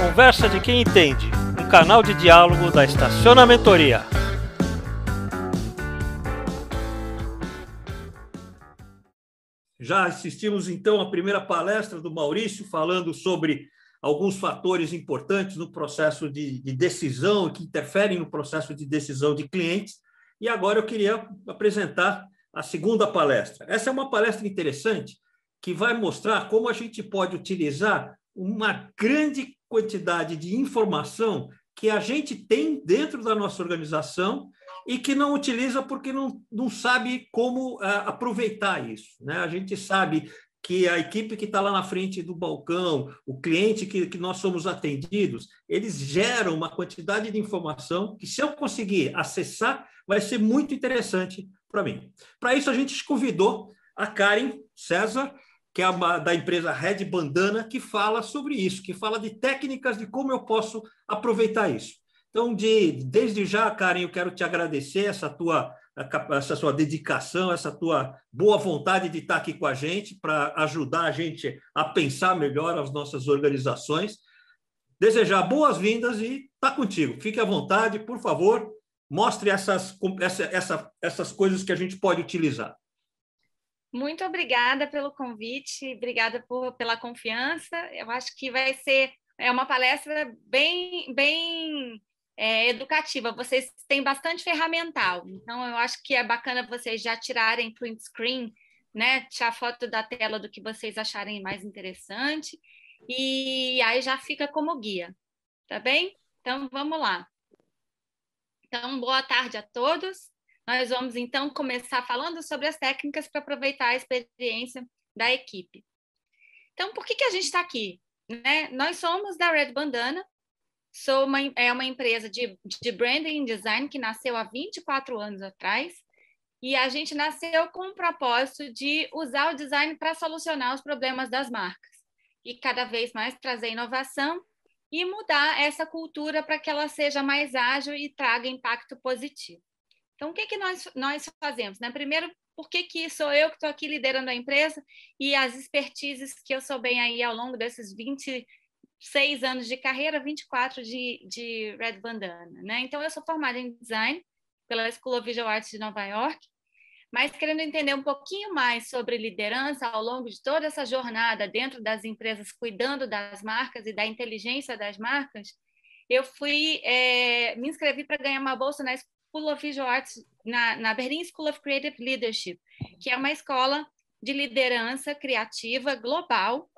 Conversa de quem entende, um canal de diálogo da Estacionamentoria. Já assistimos então à primeira palestra do Maurício falando sobre alguns fatores importantes no processo de, de decisão que interferem no processo de decisão de clientes. E agora eu queria apresentar a segunda palestra. Essa é uma palestra interessante que vai mostrar como a gente pode utilizar uma grande quantidade de informação que a gente tem dentro da nossa organização e que não utiliza porque não, não sabe como uh, aproveitar isso. Né? A gente sabe que a equipe que está lá na frente do balcão, o cliente que, que nós somos atendidos, eles geram uma quantidade de informação que, se eu conseguir acessar, vai ser muito interessante para mim. Para isso, a gente convidou a Karen César, que é uma, da empresa Red Bandana, que fala sobre isso, que fala de técnicas de como eu posso aproveitar isso. Então, de, desde já, Karen, eu quero te agradecer essa tua essa sua dedicação, essa tua boa vontade de estar aqui com a gente para ajudar a gente a pensar melhor as nossas organizações. Desejar boas-vindas e tá contigo. Fique à vontade, por favor, mostre essas, essa, essa, essas coisas que a gente pode utilizar. Muito obrigada pelo convite, obrigada por, pela confiança. Eu acho que vai ser é uma palestra bem, bem é, educativa. Vocês têm bastante ferramental, então eu acho que é bacana vocês já tirarem print screen, né? Tirar foto da tela do que vocês acharem mais interessante e aí já fica como guia, tá bem? Então vamos lá. Então boa tarde a todos. Nós vamos então começar falando sobre as técnicas para aproveitar a experiência da equipe. Então, por que, que a gente está aqui? Né? Nós somos da Red Bandana, sou uma, é uma empresa de, de branding design que nasceu há 24 anos atrás, e a gente nasceu com o propósito de usar o design para solucionar os problemas das marcas e cada vez mais trazer inovação e mudar essa cultura para que ela seja mais ágil e traga impacto positivo. Então, o que, que nós, nós fazemos? Né? Primeiro, por que, que sou eu que estou aqui liderando a empresa e as expertises que eu sou bem aí ao longo desses 26 anos de carreira, 24 de, de Red Bandana. Né? Então, eu sou formada em design pela School of Visual Arts de Nova York, mas querendo entender um pouquinho mais sobre liderança ao longo de toda essa jornada dentro das empresas, cuidando das marcas e da inteligência das marcas, eu fui é, me inscrevi para ganhar uma bolsa na School of Visual Arts, na, na Berlin School of Creative Leadership, que é uma escola de liderança criativa global.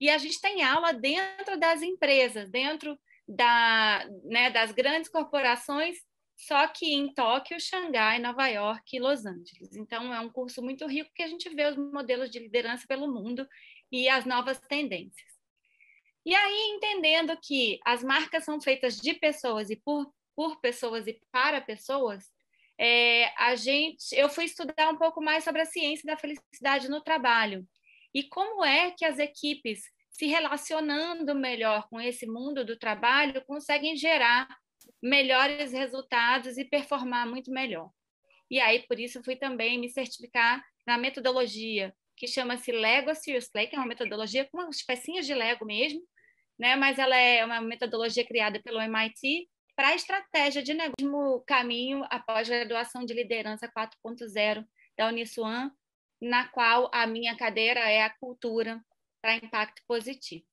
E a gente tem aula dentro das empresas, dentro da, né, das grandes corporações, só que em Tóquio, Xangai, Nova York e Los Angeles. Então, é um curso muito rico que a gente vê os modelos de liderança pelo mundo e as novas tendências. E aí, entendendo que as marcas são feitas de pessoas e por por pessoas e para pessoas, é, a gente, eu fui estudar um pouco mais sobre a ciência da felicidade no trabalho e como é que as equipes se relacionando melhor com esse mundo do trabalho conseguem gerar melhores resultados e performar muito melhor. E aí por isso fui também me certificar na metodologia que chama-se Lego Serious Play, que é uma metodologia com umas pecinhas de Lego mesmo, né? Mas ela é uma metodologia criada pelo MIT para a estratégia de negócio caminho após graduação de liderança 4.0 da Uniswan, na qual a minha cadeira é a cultura para impacto positivo.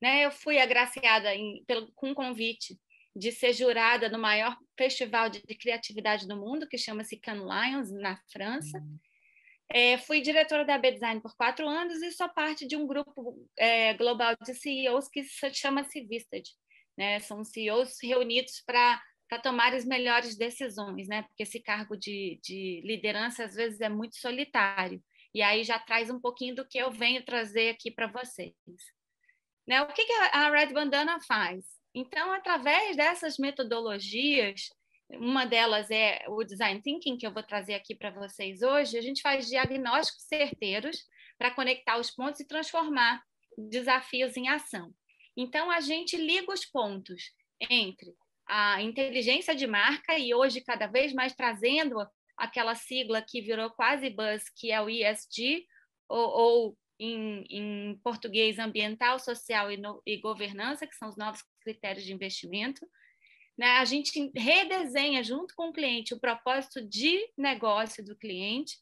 Né? Eu fui agraciada em, pelo, com um convite de ser jurada no maior festival de, de criatividade do mundo, que chama-se Cannes Lions, na França. Uhum. É, fui diretora da B-Design por quatro anos e sou parte de um grupo é, global de CEOs que se chama-se Visted, né? São CEOs reunidos para para tomar as melhores decisões, né? Porque esse cargo de, de liderança às vezes é muito solitário. E aí já traz um pouquinho do que eu venho trazer aqui para vocês. Né? O que, que a Red Bandana faz? Então, através dessas metodologias, uma delas é o Design Thinking, que eu vou trazer aqui para vocês hoje, a gente faz diagnósticos certeiros para conectar os pontos e transformar desafios em ação. Então, a gente liga os pontos entre a inteligência de marca e hoje cada vez mais trazendo aquela sigla que virou quase buzz, que é o ESG, ou, ou em, em, português ambiental, social e, no, e, governança, que são os novos critérios de investimento. Né? A gente redesenha junto com o cliente o propósito de negócio do cliente,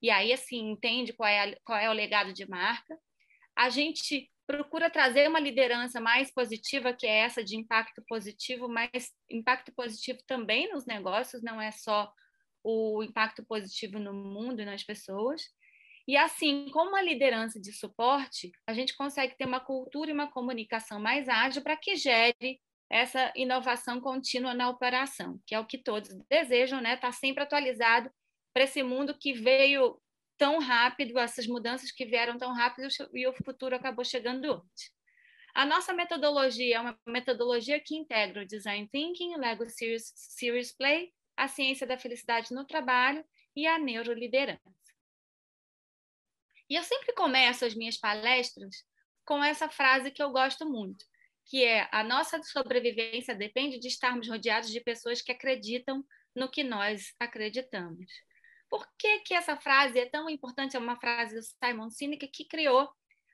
e aí assim entende qual é, a, qual é o legado de marca. A gente procura trazer uma liderança mais positiva, que é essa de impacto positivo, mas impacto positivo também nos negócios, não é só o impacto positivo no mundo e nas pessoas. E assim, como uma liderança de suporte, a gente consegue ter uma cultura e uma comunicação mais ágil para que gere essa inovação contínua na operação, que é o que todos desejam, né? Estar tá sempre atualizado para esse mundo que veio tão rápido, essas mudanças que vieram tão rápido e o futuro acabou chegando antes. A nossa metodologia é uma metodologia que integra o Design Thinking, o Lego Series, Series Play, a ciência da felicidade no trabalho e a neuroliderança. E eu sempre começo as minhas palestras com essa frase que eu gosto muito, que é a nossa sobrevivência depende de estarmos rodeados de pessoas que acreditam no que nós acreditamos. Por que, que essa frase é tão importante? É uma frase do Simon Sinek que criou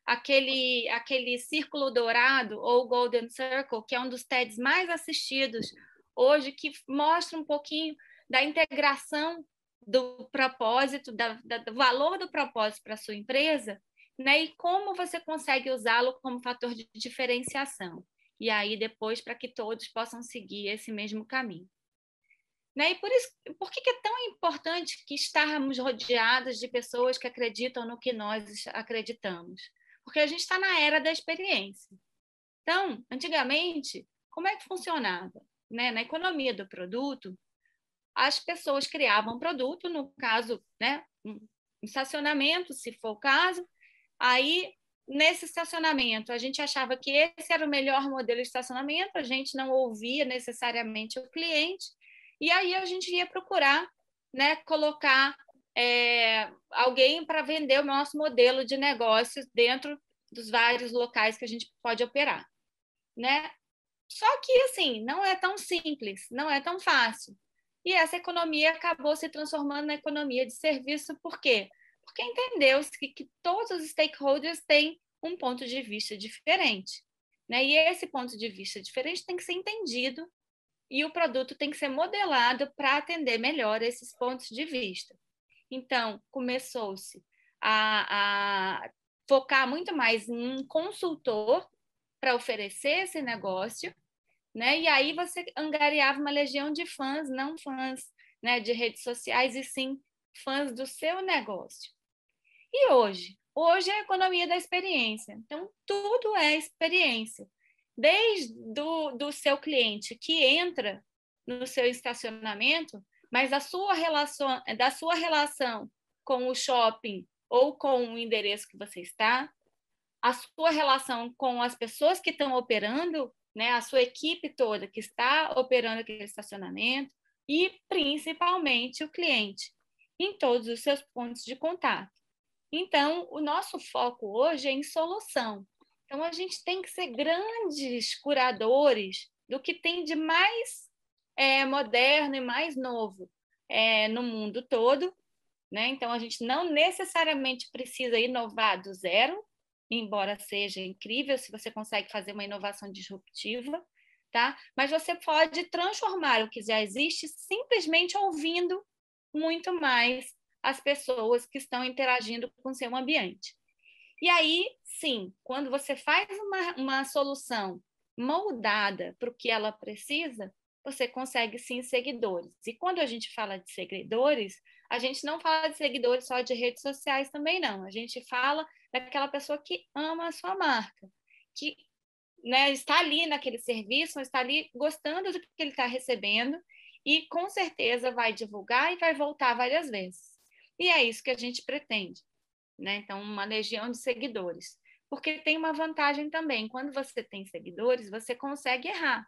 aquele, aquele círculo dourado ou Golden Circle, que é um dos TEDs mais assistidos hoje, que mostra um pouquinho da integração do propósito, da, da, do valor do propósito para a sua empresa, né? E como você consegue usá-lo como fator de diferenciação. E aí depois para que todos possam seguir esse mesmo caminho. Né? E por isso, por que é tão importante que estarmos rodeados de pessoas que acreditam no que nós acreditamos? Porque a gente está na era da experiência. Então, antigamente, como é que funcionava? Né? Na economia do produto, as pessoas criavam produto, no caso, né, um estacionamento, se for o caso, aí nesse estacionamento a gente achava que esse era o melhor modelo de estacionamento, a gente não ouvia necessariamente o cliente, e aí a gente ia procurar né, colocar é, alguém para vender o nosso modelo de negócios dentro dos vários locais que a gente pode operar. Né? Só que, assim, não é tão simples, não é tão fácil. E essa economia acabou se transformando na economia de serviço, por quê? Porque entendeu-se que, que todos os stakeholders têm um ponto de vista diferente. Né? E esse ponto de vista diferente tem que ser entendido e o produto tem que ser modelado para atender melhor esses pontos de vista. Então, começou-se a, a, focar muito mais em um consultor para oferecer esse negócio, né? E aí você angariava uma legião de fãs, não fãs né, de redes sociais, e sim fãs do seu negócio. E hoje? Hoje é a economia da experiência. Então, tudo é experiência desde do, do seu cliente que entra no seu estacionamento, mas a sua relação, da sua relação com o shopping ou com o endereço que você está, a sua relação com as pessoas que estão operando, né, a sua equipe toda que está operando aquele estacionamento e principalmente o cliente em todos os seus pontos de contato. Então, o nosso foco hoje é em solução. Então, a gente tem que ser grandes curadores do que tem de mais é, moderno e mais novo é, no mundo todo. Né? Então, a gente não necessariamente precisa inovar do zero, embora seja incrível se você consegue fazer uma inovação disruptiva, tá? mas você pode transformar o que já existe simplesmente ouvindo muito mais as pessoas que estão interagindo com o seu ambiente. E aí, sim, quando você faz uma, uma solução moldada para o que ela precisa, você consegue sim seguidores. E quando a gente fala de seguidores, a gente não fala de seguidores só de redes sociais também, não. A gente fala daquela pessoa que ama a sua marca, que né, está ali naquele serviço, está ali gostando do que ele está recebendo e com certeza vai divulgar e vai voltar várias vezes. E é isso que a gente pretende né? Então, uma legião de seguidores. Porque tem uma vantagem também, quando você tem seguidores, você consegue errar,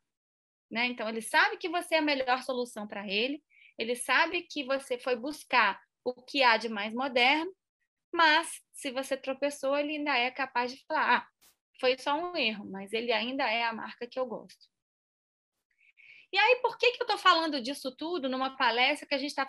né? Então, ele sabe que você é a melhor solução para ele, ele sabe que você foi buscar o que há de mais moderno, mas se você tropeçou, ele ainda é capaz de falar: ah, foi só um erro, mas ele ainda é a marca que eu gosto. E aí, por que, que eu estou falando disso tudo numa palestra que a gente está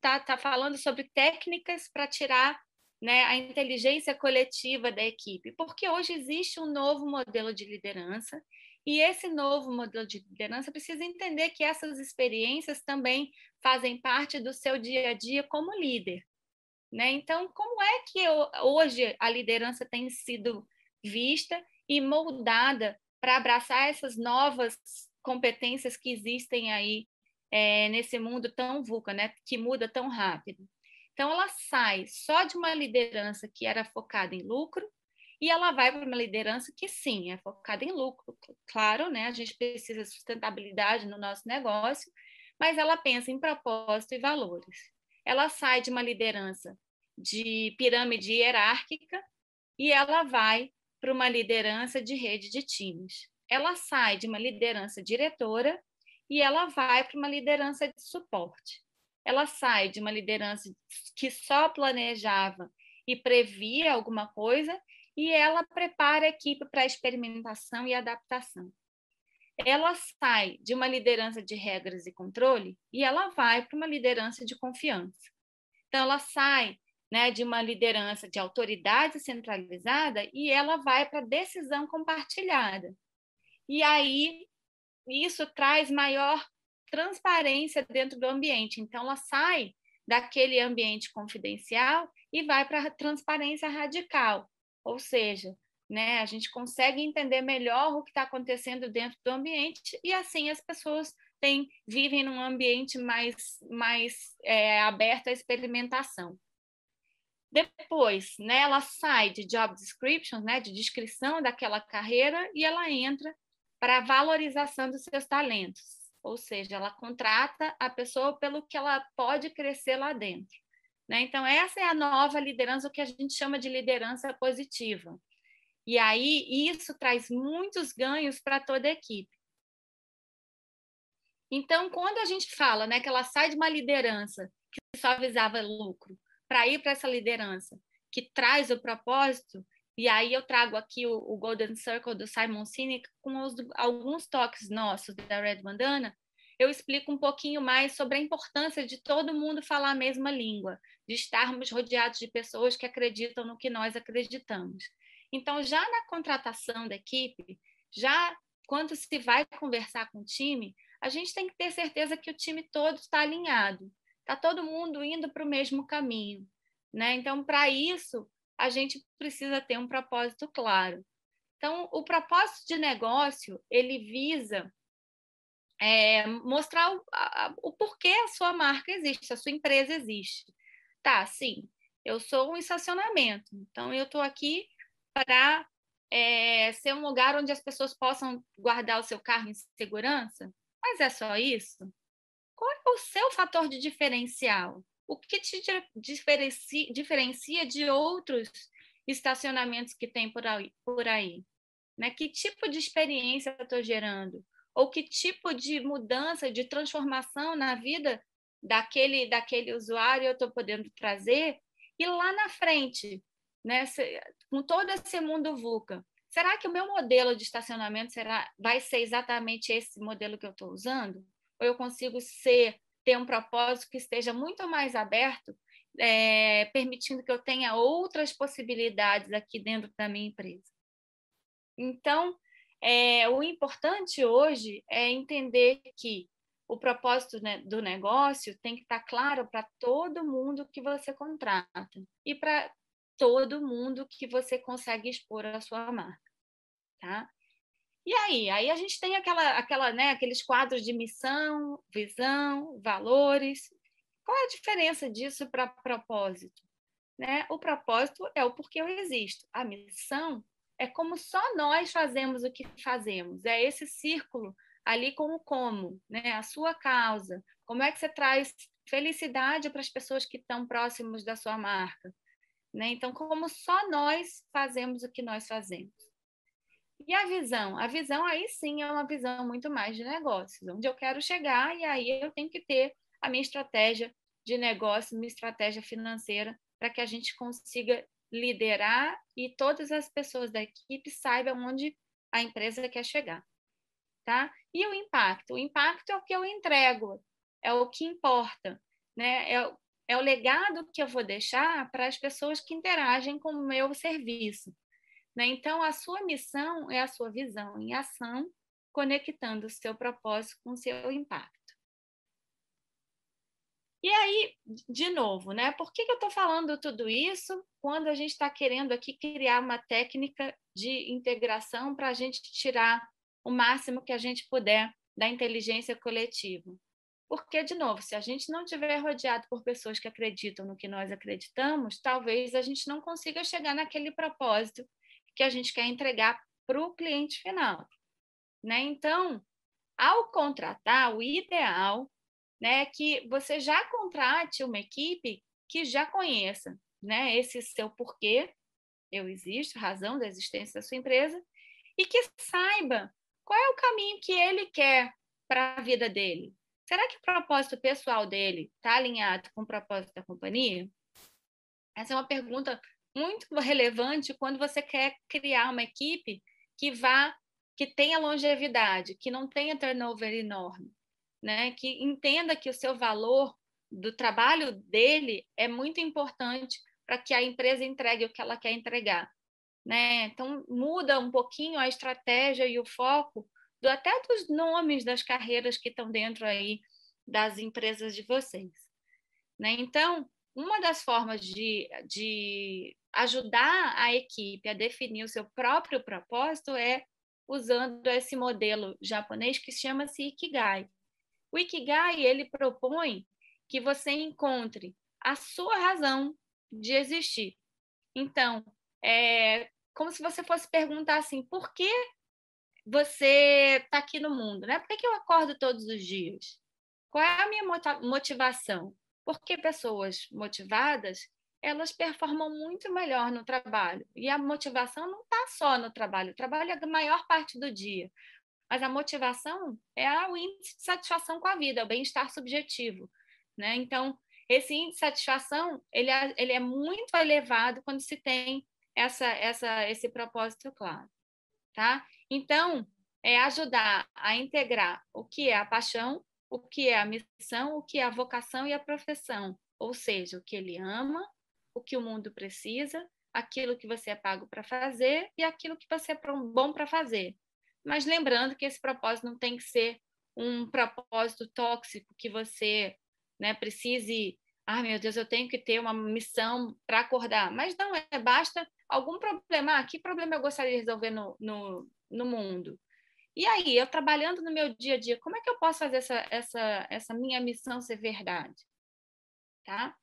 tá, tá falando sobre técnicas para tirar né, a inteligência coletiva da equipe, porque hoje existe um novo modelo de liderança E esse novo modelo de liderança precisa entender que essas experiências também fazem parte do seu dia a dia como líder. Né? Então, como é que eu, hoje a liderança tem sido vista e moldada para abraçar essas novas competências que existem aí é, nesse mundo tão VUCA, né? que muda tão rápido? Então, ela sai só de uma liderança que era focada em lucro e ela vai para uma liderança que sim, é focada em lucro. Claro, né? A gente precisa de sustentabilidade no nosso negócio, mas ela pensa em propósito e valores. Ela sai de uma liderança de pirâmide hierárquica e ela vai para uma liderança de rede de times. Ela sai de uma liderança diretora e ela vai para uma liderança de suporte. Ela sai de uma liderança que só planejava e previa alguma coisa e ela prepara a equipe para experimentação e adaptação. Ela sai de uma liderança de regras e controle e ela vai para uma liderança de confiança. Então, ela sai né, de uma liderança de autoridade centralizada e ela vai para decisão compartilhada. E aí, isso traz maior transparência dentro do ambiente. Então, ela sai daquele ambiente confidencial e vai para a transparência radical, ou seja, né, a gente consegue entender melhor o que está acontecendo dentro do ambiente e assim as pessoas têm, vivem num ambiente mais, mais é, aberto à experimentação. Depois, né, ela sai de job description, né, de descrição daquela carreira, e ela entra para a valorização dos seus talentos. Ou seja, ela contrata a pessoa pelo que ela pode crescer lá dentro. Né? Então, essa é a nova liderança, o que a gente chama de liderança positiva. E aí, isso traz muitos ganhos para toda a equipe. Então, quando a gente fala né, que ela sai de uma liderança que só visava lucro para ir para essa liderança que traz o propósito, e aí eu trago aqui o, o Golden Circle do Simon Sinek com os, alguns toques nossos da Red Bandana, eu explico um pouquinho mais sobre a importância de todo mundo falar a mesma língua, de estarmos rodeados de pessoas que acreditam no que nós acreditamos. Então, já na contratação da equipe, já quando se vai conversar com o time, a gente tem que ter certeza que o time todo está alinhado, está todo mundo indo para o mesmo caminho. Né? Então, para isso, a gente precisa ter um propósito claro. Então, o propósito de negócio, ele visa é, mostrar o, a, o porquê a sua marca existe, a sua empresa existe. Tá, sim, eu sou um estacionamento, então eu estou aqui para é, ser um lugar onde as pessoas possam guardar o seu carro em segurança, mas é só isso? Qual é o seu fator de diferencial? O que te diferencia, de outros estacionamentos que tem por aí? Por aí? Né? Que tipo de experiência estou gerando? ou que tipo de mudança, de transformação na vida daquele, daquele usuário eu estou podendo trazer, e lá na frente, né, com todo esse mundo VUCA, será que o meu modelo de estacionamento será, vai ser exatamente esse modelo que eu estou usando? Ou eu consigo ser, ter um propósito que esteja muito mais aberto, é, permitindo que eu tenha outras possibilidades aqui dentro da minha empresa? Então, é, o importante hoje é entender que o propósito né, do negócio tem que estar claro para todo mundo que você contrata e para todo mundo que você consegue expor a sua marca, tá? E aí, aí a gente tem aquela, aquela, né, aqueles quadros de missão, visão, valores. Qual é a diferença disso para propósito? Né? O propósito é o porquê eu existo. A missão é como só nós fazemos o que fazemos. É esse círculo ali com o como, né? A sua causa. Como é que você traz felicidade para as pessoas que estão próximos da sua marca, né? Então, como só nós fazemos o que nós fazemos. E a visão? A visão aí sim é uma visão muito mais de negócios, onde eu quero chegar e aí eu tenho que ter a minha estratégia de negócio, minha estratégia financeira para que a gente consiga liderar e todas as pessoas da equipe saibam onde a empresa quer chegar. Tá? E o impacto? O impacto é o que eu entrego, é o que importa, né? É, é o legado que eu vou deixar para as pessoas que interagem com o meu serviço. Né? Então, a sua missão é a sua visão em ação conectando o seu propósito com o seu impacto. E aí, de novo, né? Por que, que eu estou falando tudo isso quando a gente está querendo aqui criar uma técnica de integração para a gente tirar o máximo que a gente puder da inteligência coletiva? Porque, de novo, se a gente não estiver rodeado por pessoas que acreditam no que nós acreditamos, talvez a gente não consiga chegar naquele propósito que a gente quer entregar para o cliente final. Né? Então, ao contratar, o ideal né, que você já contrate uma equipe que já conheça né, esse seu porquê, eu existo, razão da existência da sua empresa, e que saiba qual é o caminho que ele quer para a vida dele. Será que o propósito pessoal dele está alinhado com o propósito da companhia? Essa é uma pergunta muito relevante quando você quer criar uma equipe que vá, que tenha longevidade, que não tenha turnover enorme né, que entenda que o seu valor do trabalho dele é muito importante para que a empresa entregue o que ela quer entregar. Né? Então, muda um pouquinho a estratégia e o foco do, até dos nomes das carreiras que estão dentro aí das empresas de vocês. Né? Então, uma das formas de, de ajudar a equipe a definir o seu próprio propósito é usando esse modelo japonês que chama-se Ikigai. O Ikigai, ele propõe que você encontre a sua razão de existir. Então, é como se você fosse perguntar assim, por que você está aqui no mundo? Né? Por que, que eu acordo todos os dias? Qual é a minha motivação? Porque pessoas motivadas, elas performam muito melhor no trabalho. E a motivação não está só no trabalho, o trabalho é a maior parte do dia. Mas a motivação é o índice de satisfação com a vida, é o bem-estar subjetivo. Né? Então, esse índice de satisfação ele é, ele é muito elevado quando se tem essa, essa, esse propósito claro. Tá? Então, é ajudar a integrar o que é a paixão, o que é a missão, o que é a vocação e a profissão, ou seja, o que ele ama, o que o mundo precisa, aquilo que você é pago para fazer e aquilo que você é bom para fazer mas lembrando que esse propósito não tem que ser um propósito tóxico que você né, precise, ah, meu Deus, eu tenho que ter uma missão para acordar. Mas não é, basta algum problema. Ah, que problema eu gostaria de resolver no, no, no mundo? E aí, eu trabalhando no meu dia a dia, como é que eu posso fazer essa, essa, essa minha missão ser verdade? Tá?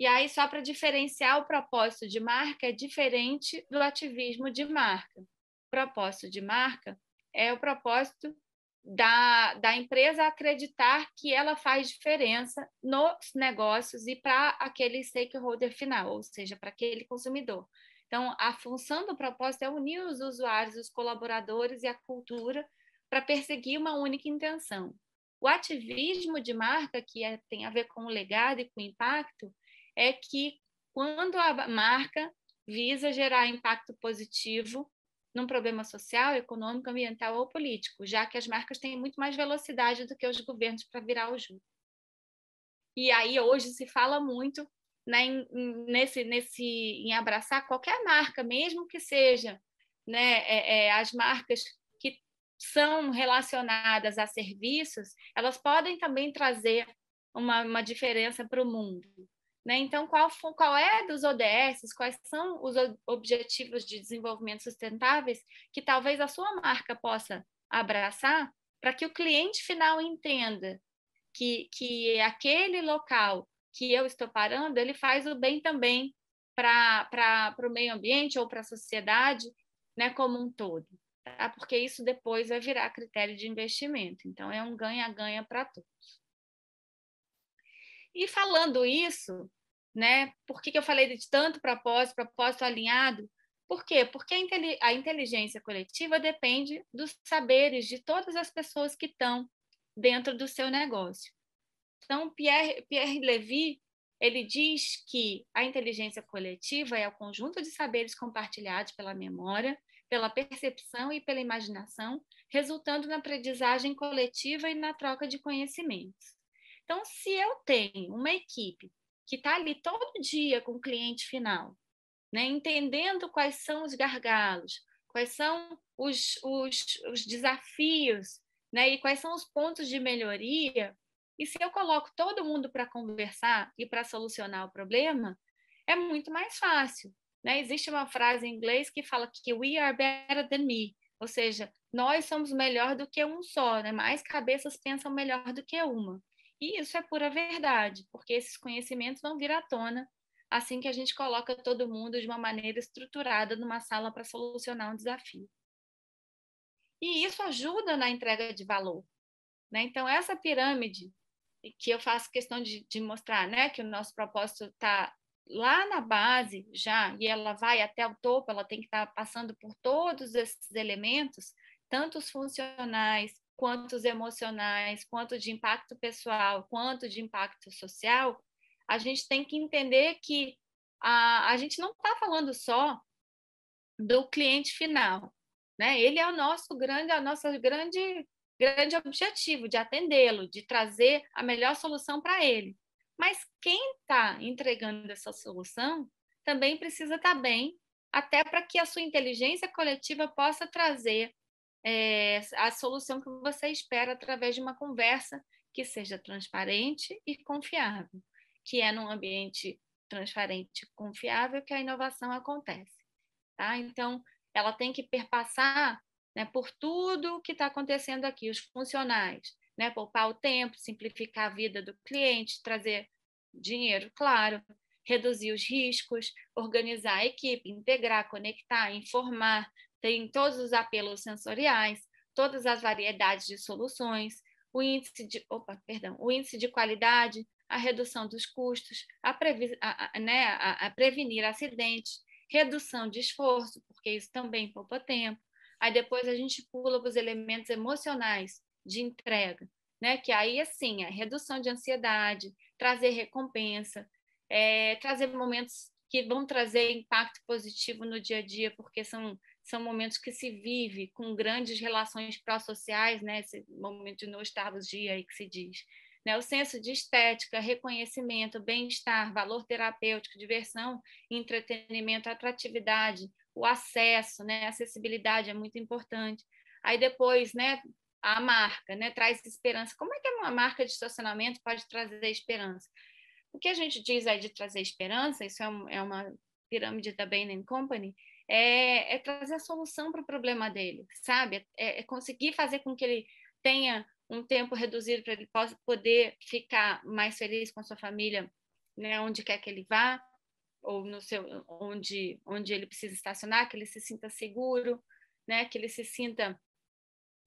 E aí, só para diferenciar o propósito de marca, é diferente do ativismo de marca. O propósito de marca é o propósito da, da empresa acreditar que ela faz diferença nos negócios e para aquele stakeholder final, ou seja, para aquele consumidor. Então, a função do propósito é unir os usuários, os colaboradores e a cultura para perseguir uma única intenção. O ativismo de marca, que é, tem a ver com o legado e com o impacto, é que quando a marca visa gerar impacto positivo num problema social, econômico, ambiental ou político, já que as marcas têm muito mais velocidade do que os governos para virar o jogo. E aí hoje se fala muito né, em, nesse, nesse, em abraçar qualquer marca, mesmo que seja né, é, é, as marcas que são relacionadas a serviços, elas podem também trazer uma, uma diferença para o mundo. Né? Então, qual, qual é dos ODS, quais são os objetivos de desenvolvimento sustentáveis que talvez a sua marca possa abraçar para que o cliente final entenda que, que aquele local que eu estou parando, ele faz o bem também para o meio ambiente ou para a sociedade né, como um todo. Tá? Porque isso depois vai virar critério de investimento. Então, é um ganha-ganha para todos. E falando isso, né? Por que, que eu falei de tanto propósito, propósito alinhado? Por quê? Porque a inteligência coletiva depende dos saberes de todas as pessoas que estão dentro do seu negócio. Então, Pierre, Pierre Levy, ele diz que a inteligência coletiva é o conjunto de saberes compartilhados pela memória, pela percepção e pela imaginação, resultando na aprendizagem coletiva e na troca de conhecimentos. Então, se eu tenho uma equipe que está ali todo dia com o cliente final, né? entendendo quais são os gargalos, quais são os, os, os desafios, né? E quais são os pontos de melhoria. E se eu coloco todo mundo para conversar e para solucionar o problema, é muito mais fácil. Né? Existe uma frase em inglês que fala que we are better than me, ou seja, nós somos melhor do que um só, né? mais cabeças pensam melhor do que uma. E isso é pura verdade, porque esses conhecimentos vão vir à tona assim que a gente coloca todo mundo de uma maneira estruturada numa sala para solucionar um desafio. E isso ajuda na entrega de valor. Né? Então, essa pirâmide que eu faço questão de, de mostrar né, que o nosso propósito está lá na base já, e ela vai até o topo, ela tem que estar tá passando por todos esses elementos, tanto os funcionais, quanto emocionais, quanto de impacto pessoal, quanto de impacto social, a gente tem que entender que a, a gente não está falando só do cliente final, né? Ele é o nosso grande, a nossa grande, grande objetivo de atendê-lo, de trazer a melhor solução para ele. Mas quem está entregando essa solução também precisa estar tá bem, até para que a sua inteligência coletiva possa trazer é, a solução que você espera através de uma conversa que seja transparente e confiável, que é num ambiente transparente e confiável que a inovação acontece. Tá? Então, ela tem que perpassar né, por tudo o que está acontecendo aqui, os funcionais, né, poupar o tempo, simplificar a vida do cliente, trazer dinheiro, claro, reduzir os riscos, organizar a equipe, integrar, conectar, informar, tem todos os apelos sensoriais, todas as variedades de soluções, o índice de, opa, perdão, o índice de qualidade, a redução dos custos, a, previ, a, a, né, a prevenir acidentes, redução de esforço, porque isso também poupa tempo. Aí depois a gente pula para os elementos emocionais de entrega, né? Que aí assim, a redução de ansiedade, trazer recompensa, é, trazer momentos que vão trazer impacto positivo no dia a dia, porque são são momentos que se vive com grandes relações pró-sociais, né? Esse momento de nostalgia aí que se diz. Né? O senso de estética, reconhecimento, bem-estar, valor terapêutico, diversão, entretenimento, atratividade, o acesso, né? acessibilidade é muito importante. Aí depois, né, a marca, né, traz esperança. Como é que uma marca de estacionamento pode trazer esperança? O que a gente diz aí de trazer esperança, isso é, um, é uma pirâmide da Bain Company, é, é, trazer a solução para o problema dele, sabe? É, é, conseguir fazer com que ele tenha um tempo reduzido para ele possa poder ficar mais feliz com a sua família, né, onde quer que ele vá, ou no seu onde onde ele precisa estacionar, que ele se sinta seguro, né, que ele se sinta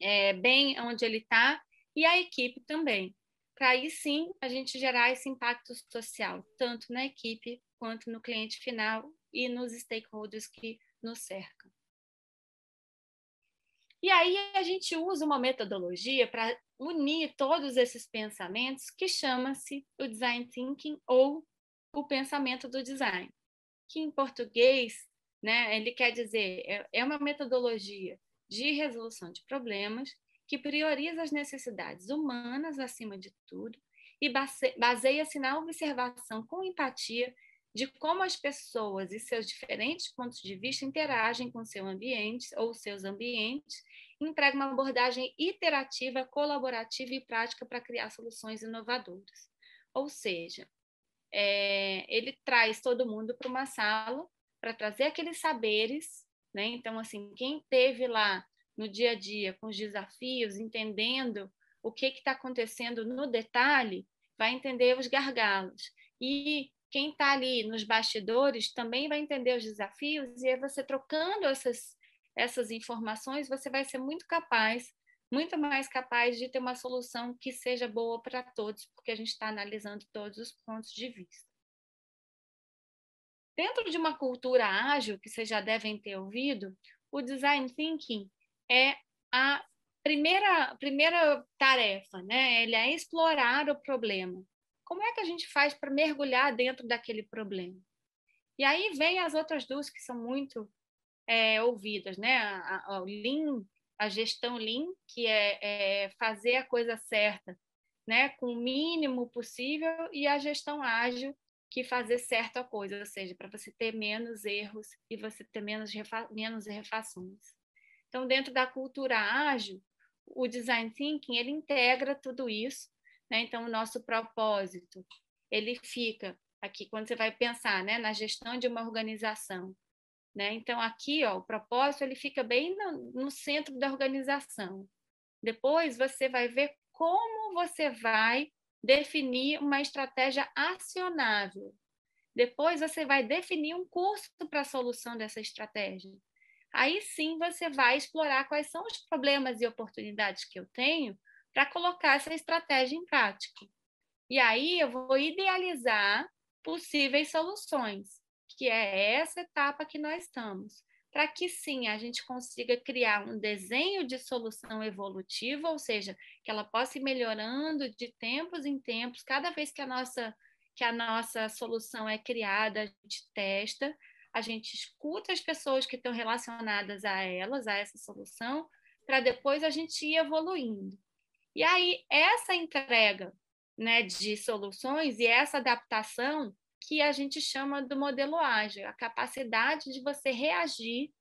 é, bem onde ele está e a equipe também, para aí sim a gente gerar esse impacto social tanto na equipe quanto no cliente final e nos stakeholders que nos cercam. E aí a gente usa uma metodologia para unir todos esses pensamentos que chama-se o design thinking ou o pensamento do design, que em português, né, ele quer dizer é, é uma metodologia de resolução de problemas que prioriza as necessidades humanas acima de tudo e baseia-se na observação com empatia de como as pessoas e seus diferentes pontos de vista interagem com seu ambiente ou seus ambientes entrega uma abordagem iterativa, colaborativa e prática para criar soluções inovadoras. Ou seja, é, ele traz todo mundo para uma sala para trazer aqueles saberes, né? Então, assim, quem teve lá no dia a dia com os desafios, entendendo o que está acontecendo no detalhe, vai entender os gargalos. E quem está ali nos bastidores também vai entender os desafios, e é você trocando essas essas informações, você vai ser muito capaz, muito mais capaz de ter uma solução que seja boa para todos, porque a gente está analisando todos os pontos de vista. Dentro de uma cultura ágil, que vocês já devem ter ouvido, o design thinking é a primeira, primeira tarefa, né? Ele é explorar o problema. Como é que a gente faz para mergulhar dentro daquele problema? E aí vem as outras duas que são muito é, ouvidas, né? A, a, lean, a gestão Lean, que é, é, fazer a coisa certa, né? Com o mínimo possível, e a gestão ágil, que fazer certo a coisa, ou seja, para você ter menos erros e você ter menos, refa menos refações. Então, dentro da cultura ágil, o design thinking ele integra tudo isso, né? Então, o nosso propósito ele fica aqui quando você vai pensar, né, na gestão de uma organização, né? Então, aqui, ó, o propósito ele fica bem no, no centro da organização. Depois você vai ver como você vai definir uma estratégia acionável. Depois você vai definir um curso para a solução dessa estratégia. Aí sim você vai explorar quais são os problemas e oportunidades que eu tenho para colocar essa estratégia em prática. E aí eu vou idealizar possíveis soluções, que é essa etapa que nós estamos, para que sim a gente consiga criar um desenho de solução evolutiva, ou seja, que ela possa ir melhorando de tempos em tempos, cada vez que a nossa que a nossa solução é criada, a gente testa, a gente escuta as pessoas que estão relacionadas a elas, a essa solução, para depois a gente ir evoluindo. E aí, essa entrega né, de soluções e essa adaptação que a gente chama do modelo ágil, a capacidade de você reagir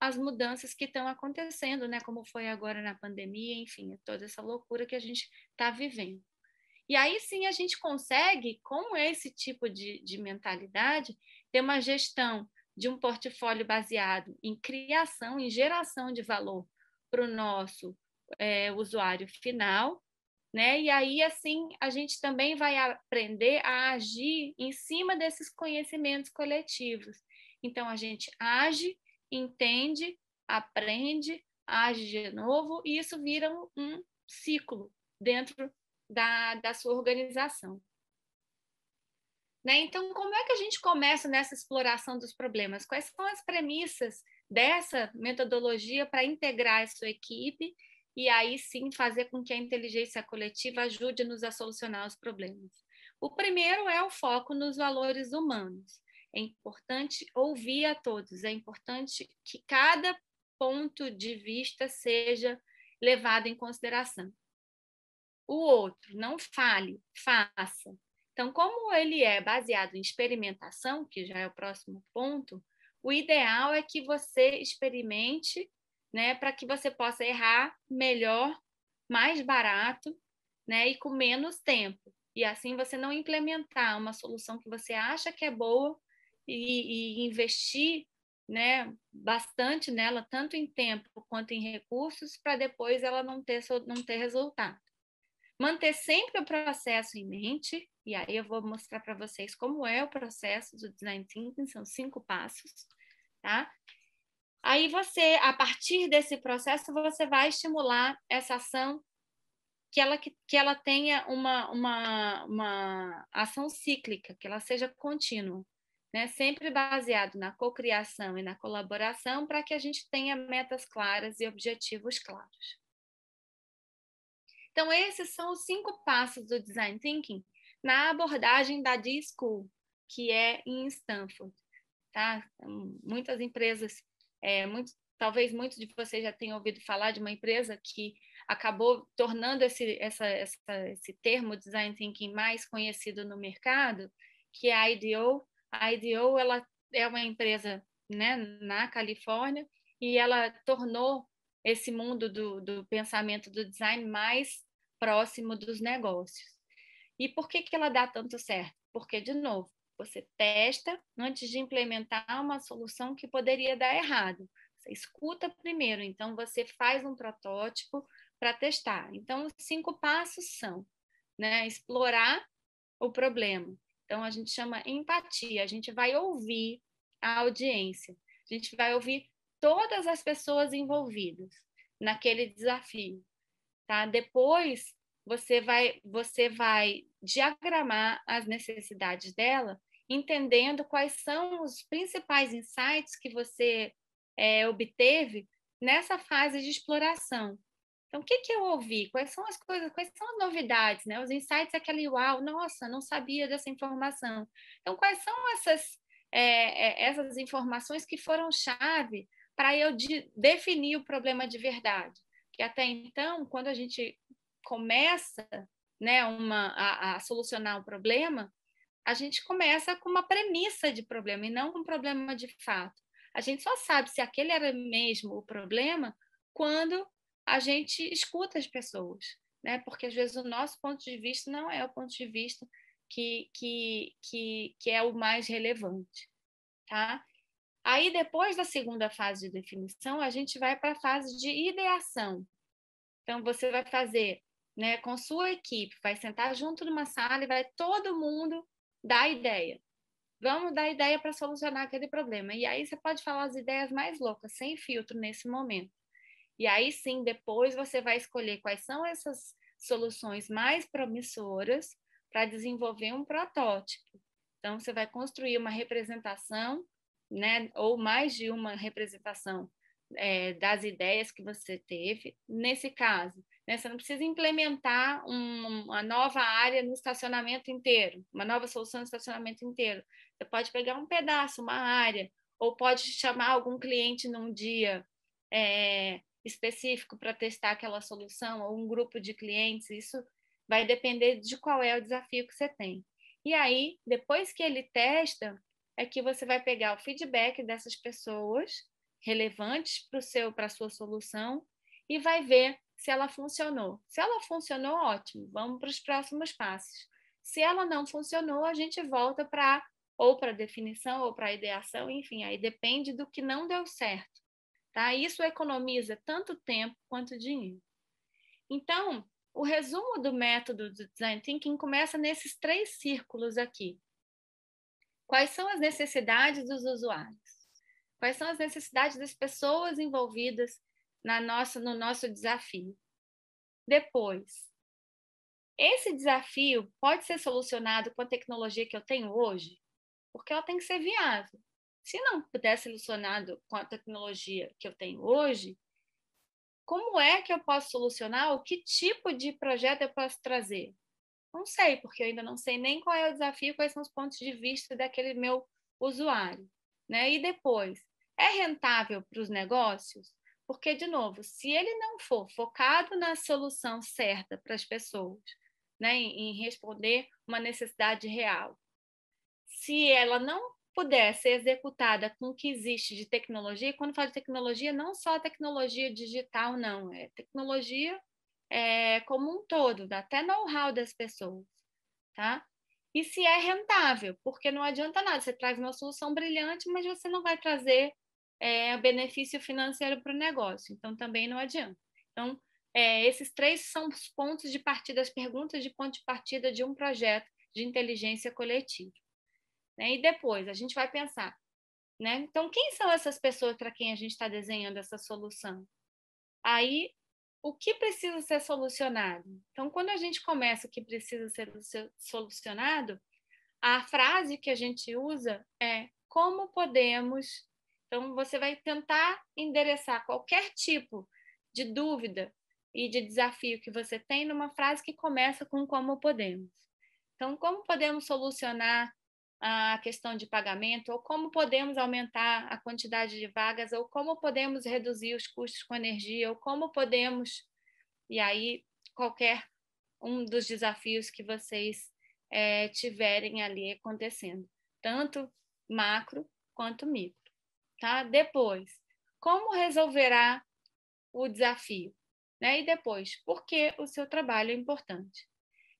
às mudanças que estão acontecendo, né, como foi agora na pandemia, enfim, toda essa loucura que a gente está vivendo. E aí sim a gente consegue, com esse tipo de, de mentalidade, ter uma gestão de um portfólio baseado em criação, em geração de valor para o nosso é, usuário final, né? E aí assim a gente também vai aprender a agir em cima desses conhecimentos coletivos. Então a gente age, entende, aprende, age de novo e isso vira um, um ciclo dentro da, da sua organização. Né? Então, como é que a gente começa nessa exploração dos problemas? Quais são as premissas dessa metodologia para integrar a sua equipe e aí sim fazer com que a inteligência coletiva ajude-nos a solucionar os problemas? O primeiro é o foco nos valores humanos. É importante ouvir a todos, é importante que cada ponto de vista seja levado em consideração o outro, não fale, faça. Então, como ele é baseado em experimentação, que já é o próximo ponto, o ideal é que você experimente, né, para que você possa errar melhor, mais barato, né, e com menos tempo. E assim você não implementar uma solução que você acha que é boa e, e investir né, bastante nela, tanto em tempo quanto em recursos, para depois ela não ter, não ter resultado. Manter sempre o processo em mente, e aí eu vou mostrar para vocês como é o processo do design thinking, são cinco passos, tá? Aí você, a partir desse processo, você vai estimular essa ação que ela, que, ela tenha uma, uma, uma ação cíclica, que ela seja contínua, né? sempre baseado na cocriação e na colaboração, para que a gente tenha metas claras e objetivos claros. Então, esses são os cinco passos do Design Thinking na abordagem da D-School, que é em Stanford. Tá? Então, muitas empresas, é, muito, talvez muitos de vocês já tenham ouvido falar de uma empresa que acabou tornando esse, essa, essa, esse termo Design Thinking mais conhecido no mercado, que é a IDEO. A IDEO ela é uma empresa né, na Califórnia e ela tornou esse mundo do, do pensamento do design mais próximo dos negócios. E por que, que ela dá tanto certo? Porque, de novo, você testa antes de implementar uma solução que poderia dar errado. Você escuta primeiro, então você faz um protótipo para testar. Então, os cinco passos são né, explorar o problema. Então, a gente chama empatia, a gente vai ouvir a audiência, a gente vai ouvir todas as pessoas envolvidas naquele desafio. Tá? Depois você vai você vai diagramar as necessidades dela, entendendo quais são os principais insights que você é, obteve nessa fase de exploração. Então, o que, que eu ouvi? Quais são as coisas, quais são as novidades? Né? Os insights é aquele uau, nossa, não sabia dessa informação. Então, quais são essas, é, é, essas informações que foram chave para eu de, definir o problema de verdade? Que até então, quando a gente começa né, uma, a, a solucionar um problema, a gente começa com uma premissa de problema e não com um problema de fato. A gente só sabe se aquele era mesmo o problema quando a gente escuta as pessoas, né? Porque às vezes o nosso ponto de vista não é o ponto de vista que, que, que, que é o mais relevante, tá? Aí, depois da segunda fase de definição, a gente vai para a fase de ideação. Então, você vai fazer né, com sua equipe, vai sentar junto numa sala e vai todo mundo dar ideia. Vamos dar ideia para solucionar aquele problema. E aí você pode falar as ideias mais loucas, sem filtro nesse momento. E aí sim, depois você vai escolher quais são essas soluções mais promissoras para desenvolver um protótipo. Então, você vai construir uma representação, né, ou mais de uma representação é, das ideias que você teve. Nesse caso, né, você não precisa implementar um, uma nova área no estacionamento inteiro, uma nova solução no estacionamento inteiro. Você pode pegar um pedaço, uma área, ou pode chamar algum cliente num dia é, específico para testar aquela solução, ou um grupo de clientes. Isso vai depender de qual é o desafio que você tem. E aí, depois que ele testa, é que você vai pegar o feedback dessas pessoas relevantes para a sua solução e vai ver se ela funcionou. Se ela funcionou, ótimo, vamos para os próximos passos. Se ela não funcionou, a gente volta para ou para definição ou para ideação, enfim, aí depende do que não deu certo. Tá? Isso economiza tanto tempo quanto dinheiro. Então, o resumo do método do design thinking começa nesses três círculos aqui. Quais são as necessidades dos usuários? Quais são as necessidades das pessoas envolvidas na nossa, no nosso desafio? Depois, esse desafio pode ser solucionado com a tecnologia que eu tenho hoje? Porque ela tem que ser viável. Se não puder ser solucionado com a tecnologia que eu tenho hoje, como é que eu posso solucionar? O que tipo de projeto eu posso trazer? Não sei, porque eu ainda não sei nem qual é o desafio, quais são os pontos de vista daquele meu usuário. Né? E depois, é rentável para os negócios? Porque, de novo, se ele não for focado na solução certa para as pessoas, né, em responder uma necessidade real, se ela não puder ser executada com o que existe de tecnologia, quando falo de tecnologia, não só tecnologia digital, não, é tecnologia é, como um todo, até know-how das pessoas, tá? E se é rentável, porque não adianta nada, você traz uma solução brilhante, mas você não vai trazer é, benefício financeiro para o negócio, então também não adianta. Então, é, esses três são os pontos de partida, as perguntas de ponto de partida de um projeto de inteligência coletiva. Né? E depois a gente vai pensar, né? Então, quem são essas pessoas para quem a gente está desenhando essa solução? Aí, o que precisa ser solucionado? Então, quando a gente começa o que precisa ser solucionado, a frase que a gente usa é como podemos. Então, você vai tentar endereçar qualquer tipo de dúvida e de desafio que você tem numa frase que começa com como podemos. Então, como podemos solucionar a questão de pagamento, ou como podemos aumentar a quantidade de vagas, ou como podemos reduzir os custos com energia, ou como podemos. E aí, qualquer um dos desafios que vocês é, tiverem ali acontecendo, tanto macro quanto micro. Tá? Depois, como resolverá o desafio? Né? E depois, por que o seu trabalho é importante?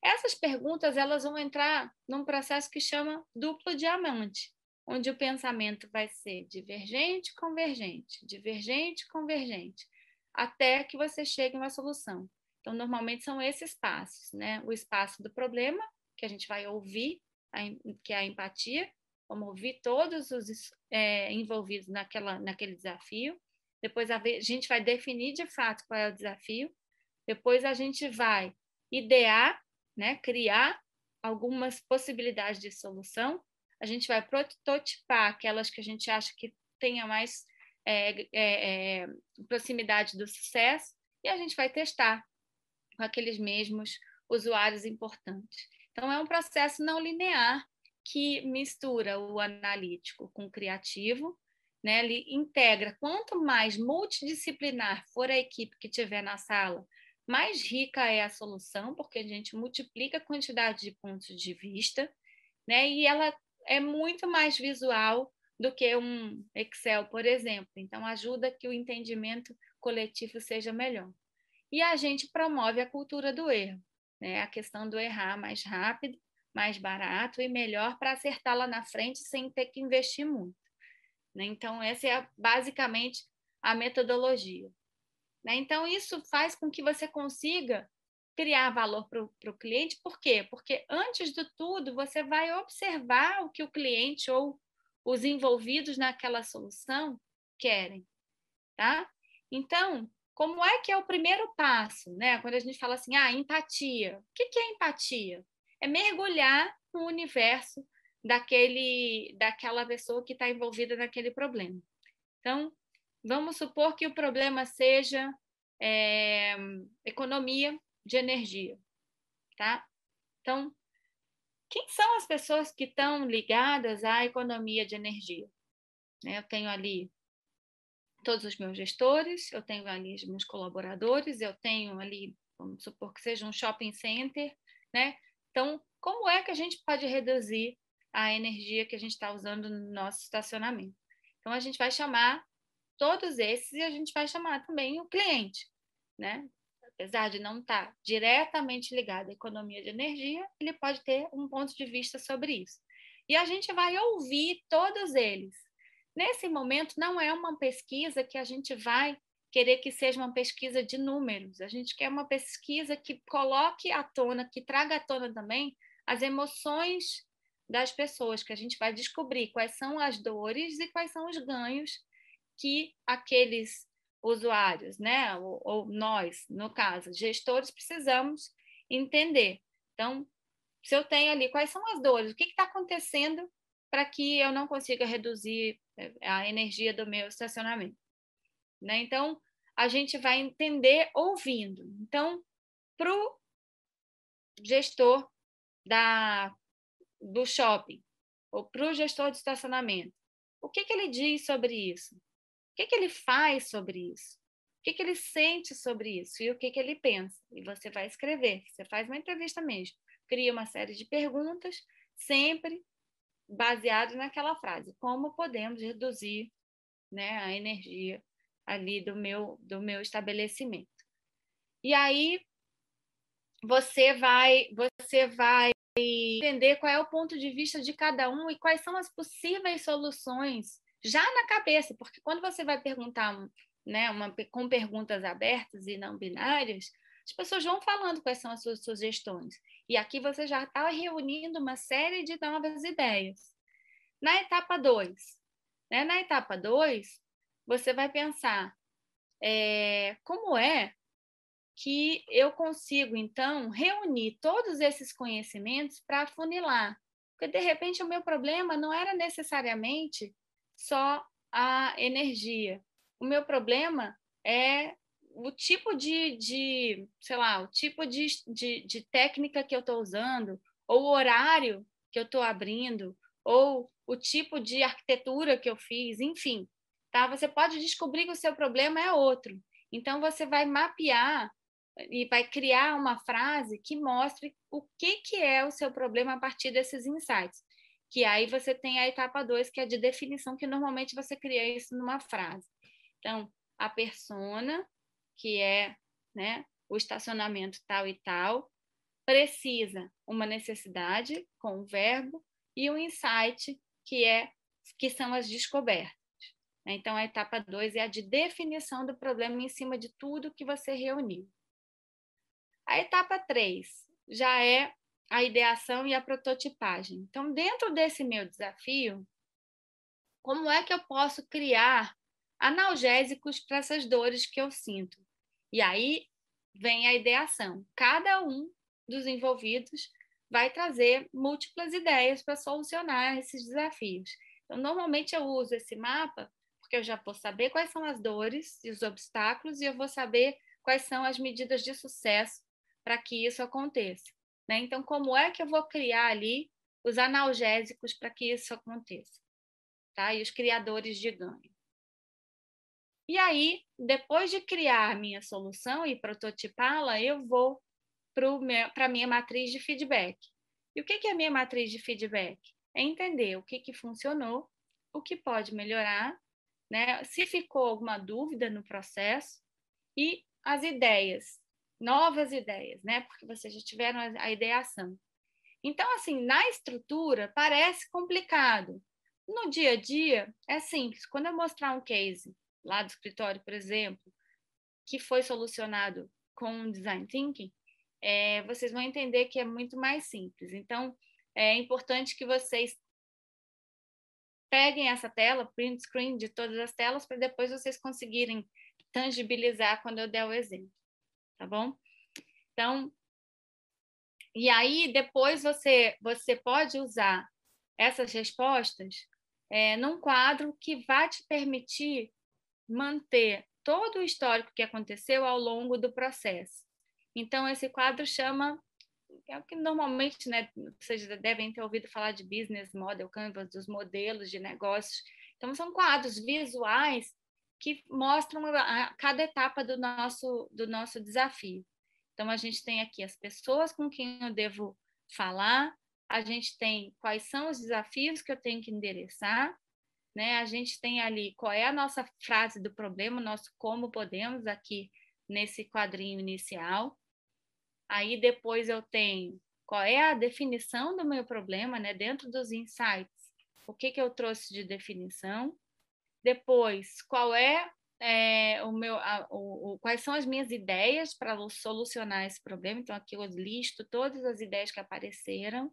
Essas perguntas elas vão entrar num processo que chama duplo diamante, onde o pensamento vai ser divergente, convergente, divergente, convergente, até que você chegue a uma solução. Então, normalmente são esses passos, né? O espaço do problema, que a gente vai ouvir, que é a empatia, vamos ouvir todos os é, envolvidos naquela, naquele desafio. Depois a gente vai definir de fato qual é o desafio. Depois a gente vai idear né, criar algumas possibilidades de solução. A gente vai prototipar aquelas que a gente acha que tenha mais é, é, é, proximidade do sucesso e a gente vai testar com aqueles mesmos usuários importantes. Então, é um processo não linear que mistura o analítico com o criativo, né? ele integra. Quanto mais multidisciplinar for a equipe que tiver na sala, mais rica é a solução, porque a gente multiplica a quantidade de pontos de vista, né? E ela é muito mais visual, do que um Excel, por exemplo. Então, ajuda que o entendimento coletivo seja melhor. E a gente promove a cultura do erro, né? a questão do errar mais rápido, mais barato e melhor para acertar lá na frente sem ter que investir muito. Né? Então, essa é basicamente a metodologia. Né? Então, isso faz com que você consiga criar valor para o cliente, por quê? Porque antes de tudo, você vai observar o que o cliente ou os envolvidos naquela solução querem, tá? Então, como é que é o primeiro passo, né? Quando a gente fala assim, ah, empatia. O que é empatia? É mergulhar no universo daquele, daquela pessoa que está envolvida naquele problema. Então, vamos supor que o problema seja é, economia de energia, tá? Então, quem são as pessoas que estão ligadas à economia de energia? Né, eu tenho ali todos os meus gestores, eu tenho ali os meus colaboradores, eu tenho ali, vamos supor que seja um shopping center, né? Então, como é que a gente pode reduzir a energia que a gente está usando no nosso estacionamento? Então, a gente vai chamar todos esses e a gente vai chamar também o cliente, né? apesar de não estar diretamente ligado à economia de energia, ele pode ter um ponto de vista sobre isso. E a gente vai ouvir todos eles. Nesse momento, não é uma pesquisa que a gente vai querer que seja uma pesquisa de números. A gente quer uma pesquisa que coloque à tona, que traga à tona também as emoções das pessoas, que a gente vai descobrir quais são as dores e quais são os ganhos que aqueles usuários, né? Ou, ou, nós, no caso, gestores, precisamos entender. Então, se eu tenho ali quais são as dores, o que está acontecendo para que eu não consiga reduzir eh, a energia do meu estacionamento, né? Então, a gente vai entender ouvindo. Então, para o gestor da, do shopping ou para o gestor de estacionamento, o que, que ele diz sobre isso? Que, que ele faz sobre isso? O que, que ele sente sobre isso? E o que, que ele pensa? E você vai escrever. Você faz uma entrevista mesmo. Cria uma série de perguntas, sempre baseado naquela frase. Como podemos reduzir né, a energia ali do meu, do meu estabelecimento? E aí você vai, você vai entender qual é o ponto de vista de cada um e quais são as possíveis soluções já na cabeça, porque quando você vai perguntar, né, uma, com perguntas abertas e não binárias, as pessoas vão falando quais são as suas sugestões. E aqui você já está reunindo uma série de novas ideias. Na etapa 2, né, na etapa 2, você vai pensar é, como é que eu consigo, então, reunir todos esses conhecimentos para funilar. Porque, de repente, o meu problema não era necessariamente só a energia. O meu problema é o tipo de, de sei lá, o tipo de, de, de técnica que eu estou usando, ou o horário que eu estou abrindo, ou o tipo de arquitetura que eu fiz, enfim. Tá? Você pode descobrir que o seu problema é outro. Então, você vai mapear e vai criar uma frase que mostre o que, que é o seu problema a partir desses insights que aí você tem a etapa 2, que é de definição, que normalmente você cria isso numa frase. Então, a persona, que é né, o estacionamento tal e tal, precisa uma necessidade com o verbo e o insight, que é que são as descobertas. Então, a etapa 2 é a de definição do problema em cima de tudo que você reuniu. A etapa 3 já é a ideação e a prototipagem. Então, dentro desse meu desafio, como é que eu posso criar analgésicos para essas dores que eu sinto? E aí vem a ideação. Cada um dos envolvidos vai trazer múltiplas ideias para solucionar esses desafios. Então, normalmente eu uso esse mapa porque eu já vou saber quais são as dores e os obstáculos e eu vou saber quais são as medidas de sucesso para que isso aconteça. Né? Então, como é que eu vou criar ali os analgésicos para que isso aconteça? Tá? E os criadores de ganho. E aí, depois de criar minha solução e prototipá-la, eu vou para a minha matriz de feedback. E o que, que é a minha matriz de feedback? É entender o que, que funcionou o que pode melhorar, né? se ficou alguma dúvida no processo, e as ideias, novas ideias, né? porque vocês já tiveram a ideação. Então, assim, na estrutura parece complicado. No dia a dia é simples. Quando eu mostrar um case lá do escritório, por exemplo, que foi solucionado com design thinking, é, vocês vão entender que é muito mais simples. Então, é importante que vocês peguem essa tela, print screen de todas as telas, para depois vocês conseguirem tangibilizar quando eu der o exemplo, tá bom? Então, e aí depois você você pode usar essas respostas é, num quadro que vai te permitir manter todo o histórico que aconteceu ao longo do processo. Então, esse quadro chama, é o que normalmente, né, vocês devem ter ouvido falar de business model, canvas, dos modelos de negócios. Então, são quadros visuais que mostram a, cada etapa do nosso, do nosso desafio. Então, a gente tem aqui as pessoas com quem eu devo falar, a gente tem quais são os desafios que eu tenho que endereçar, né? A gente tem ali qual é a nossa frase do problema, nosso como podemos aqui nesse quadrinho inicial. Aí depois eu tenho qual é a definição do meu problema, né? Dentro dos insights, o que que eu trouxe de definição? Depois, qual é, é o meu, a, o, o, quais são as minhas ideias para solucionar esse problema? Então aqui eu listo todas as ideias que apareceram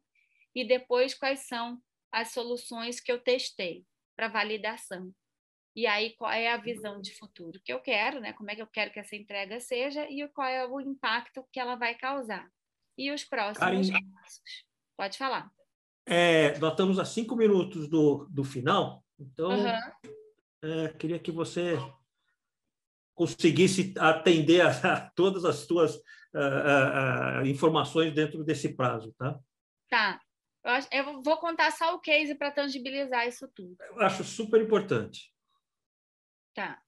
e depois quais são as soluções que eu testei para validação. E aí, qual é a visão de futuro que eu quero, né? Como é que eu quero que essa entrega seja e qual é o impacto que ela vai causar. E os próximos passos. Pode falar. É, nós estamos a cinco minutos do, do final, então uhum. É, queria que você conseguisse atender a, a todas as suas informações dentro desse prazo, tá? Tá. Eu, acho, eu vou contar só o case para tangibilizar isso tudo. Eu acho super importante. Tá.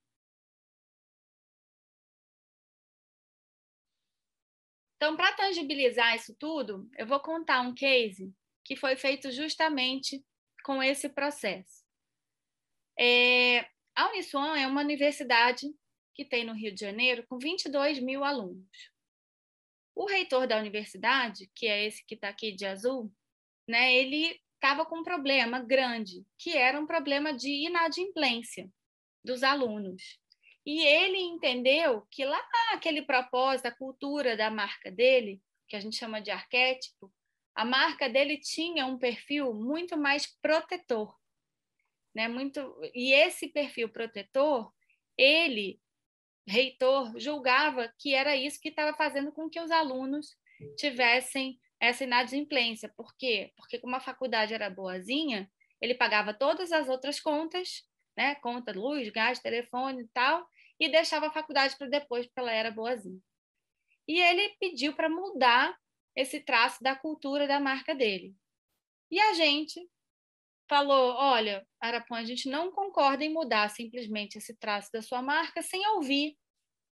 Então, para tangibilizar isso tudo, eu vou contar um case que foi feito justamente com esse processo. É, a Uniswan é uma universidade que tem no Rio de Janeiro com 22 mil alunos. O reitor da universidade, que é esse que está aqui de azul, né, ele estava com um problema grande, que era um problema de inadimplência dos alunos. E ele entendeu que lá aquele propósito, a cultura da marca dele, que a gente chama de arquétipo, a marca dele tinha um perfil muito mais protetor, né? Muito e esse perfil protetor, ele reitor julgava que era isso que estava fazendo com que os alunos tivessem essa inadimplência. Por quê? Porque como a faculdade era boazinha, ele pagava todas as outras contas, né? Conta luz, gás, telefone e tal, e deixava a faculdade para depois, porque ela era boazinha. E ele pediu para mudar esse traço da cultura da marca dele. E a gente falou: olha, Arapão, a gente não concorda em mudar simplesmente esse traço da sua marca sem ouvir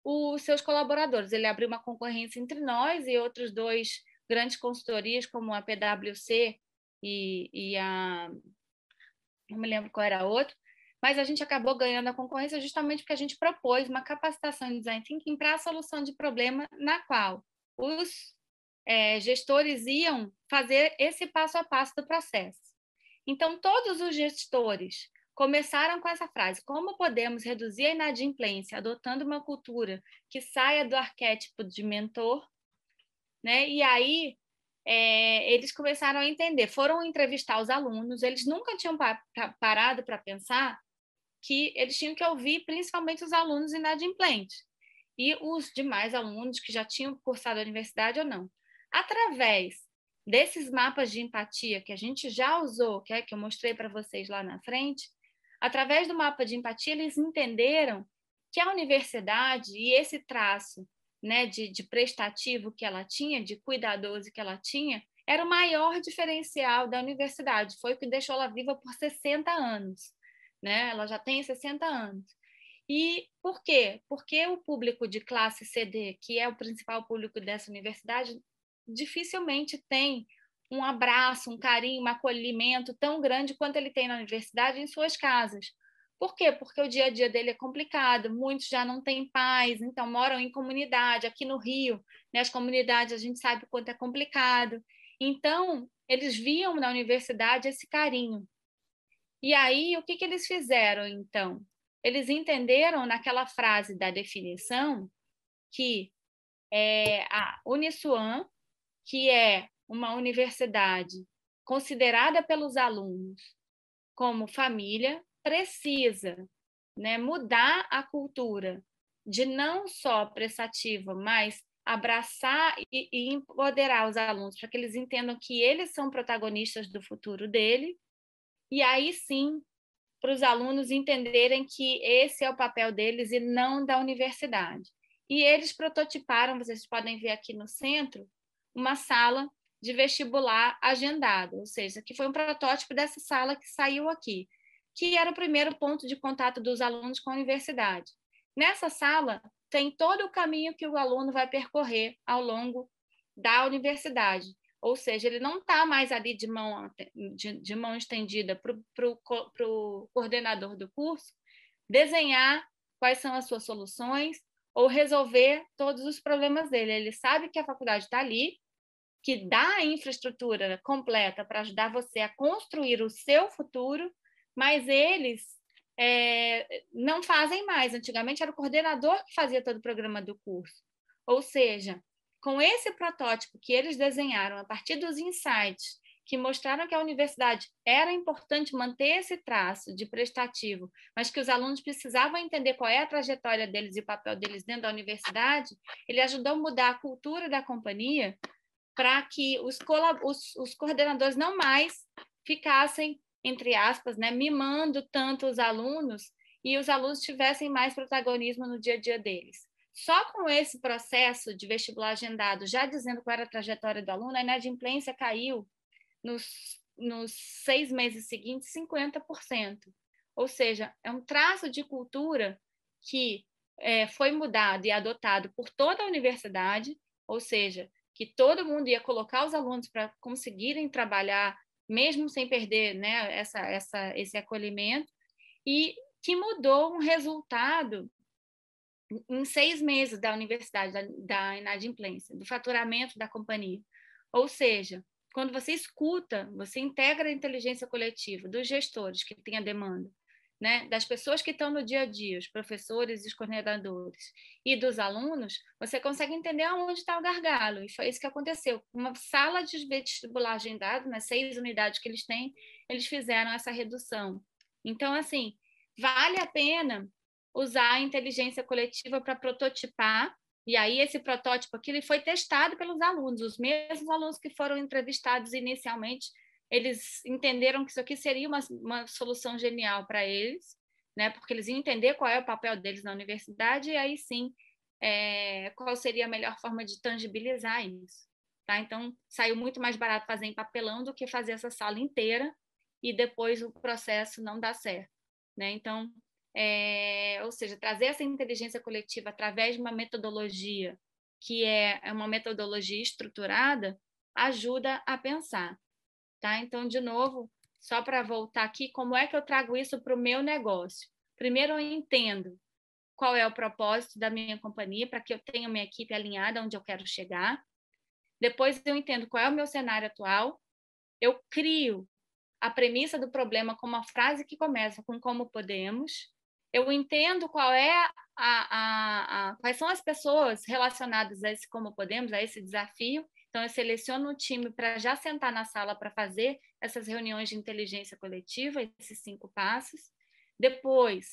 os seus colaboradores. Ele abriu uma concorrência entre nós e outros dois grandes consultorias como a PwC e, e a. Não me lembro qual era a outra, mas a gente acabou ganhando a concorrência justamente porque a gente propôs uma capacitação em design thinking para a solução de problema na qual os é, gestores iam fazer esse passo a passo do processo. Então, todos os gestores começaram com essa frase: como podemos reduzir a inadimplência adotando uma cultura que saia do arquétipo de mentor né? E aí é, eles começaram a entender, foram entrevistar os alunos, eles nunca tinham pa parado para pensar que eles tinham que ouvir principalmente os alunos inadimplentes e os demais alunos que já tinham cursado a universidade ou não. Através desses mapas de empatia que a gente já usou, que é que eu mostrei para vocês lá na frente, através do mapa de empatia eles entenderam que a universidade e esse traço né, de, de prestativo que ela tinha, de cuidadoso que ela tinha, era o maior diferencial da universidade. Foi o que deixou ela viva por 60 anos. Né? Ela já tem 60 anos. E por quê? Porque o público de classe CD, que é o principal público dessa universidade, dificilmente tem um abraço, um carinho, um acolhimento tão grande quanto ele tem na universidade em suas casas. Por quê? Porque o dia a dia dele é complicado, muitos já não têm pais, então moram em comunidade. Aqui no Rio, né, as comunidades a gente sabe o quanto é complicado. Então, eles viam na universidade esse carinho. E aí, o que, que eles fizeram, então? Eles entenderam naquela frase da definição que é, a Uniswan, que é uma universidade considerada pelos alunos como família, precisa né, mudar a cultura de não só prestativa, mas abraçar e, e empoderar os alunos para que eles entendam que eles são protagonistas do futuro dele, e aí sim para os alunos entenderem que esse é o papel deles e não da universidade. E eles prototiparam, vocês podem ver aqui no centro, uma sala de vestibular agendado, ou seja, que foi um protótipo dessa sala que saiu aqui que era o primeiro ponto de contato dos alunos com a universidade. Nessa sala, tem todo o caminho que o aluno vai percorrer ao longo da universidade. Ou seja, ele não está mais ali de mão, de, de mão estendida para o coordenador do curso desenhar quais são as suas soluções ou resolver todos os problemas dele. Ele sabe que a faculdade está ali, que dá a infraestrutura completa para ajudar você a construir o seu futuro mas eles é, não fazem mais. Antigamente era o coordenador que fazia todo o programa do curso. Ou seja, com esse protótipo que eles desenharam a partir dos insights que mostraram que a universidade era importante manter esse traço de prestativo, mas que os alunos precisavam entender qual é a trajetória deles e o papel deles dentro da universidade, ele ajudou a mudar a cultura da companhia para que os, os, os coordenadores não mais ficassem entre aspas, né, mimando tanto os alunos e os alunos tivessem mais protagonismo no dia a dia deles. Só com esse processo de vestibular agendado, já dizendo qual era a trajetória do aluno, a inadimplência caiu nos, nos seis meses seguintes 50%. Ou seja, é um traço de cultura que é, foi mudado e adotado por toda a universidade, ou seja, que todo mundo ia colocar os alunos para conseguirem trabalhar mesmo sem perder né, essa, essa, esse acolhimento, e que mudou um resultado em seis meses da universidade, da, da inadimplência, do faturamento da companhia. Ou seja, quando você escuta, você integra a inteligência coletiva dos gestores que têm a demanda, né, das pessoas que estão no dia a dia, os professores e os coordenadores, e dos alunos, você consegue entender aonde está o gargalo. E foi isso que aconteceu. Uma sala de vestibular agendado, nas né, seis unidades que eles têm, eles fizeram essa redução. Então, assim, vale a pena usar a inteligência coletiva para prototipar e aí esse protótipo aqui ele foi testado pelos alunos, os mesmos alunos que foram entrevistados inicialmente eles entenderam que isso aqui seria uma, uma solução genial para eles, né? Porque eles iam entender qual é o papel deles na universidade e aí sim é, qual seria a melhor forma de tangibilizar isso. Tá? Então saiu muito mais barato fazer em papelão do que fazer essa sala inteira e depois o processo não dá certo. Né? Então, é, ou seja, trazer essa inteligência coletiva através de uma metodologia que é, é uma metodologia estruturada ajuda a pensar. Tá? Então, de novo, só para voltar aqui, como é que eu trago isso para o meu negócio? Primeiro, eu entendo qual é o propósito da minha companhia para que eu tenha minha equipe alinhada onde eu quero chegar. Depois, eu entendo qual é o meu cenário atual. Eu crio a premissa do problema com uma frase que começa com como podemos. Eu entendo qual é a, a, a, quais são as pessoas relacionadas a esse como podemos, a esse desafio, então, eu seleciono um time para já sentar na sala para fazer essas reuniões de inteligência coletiva, esses cinco passos. Depois,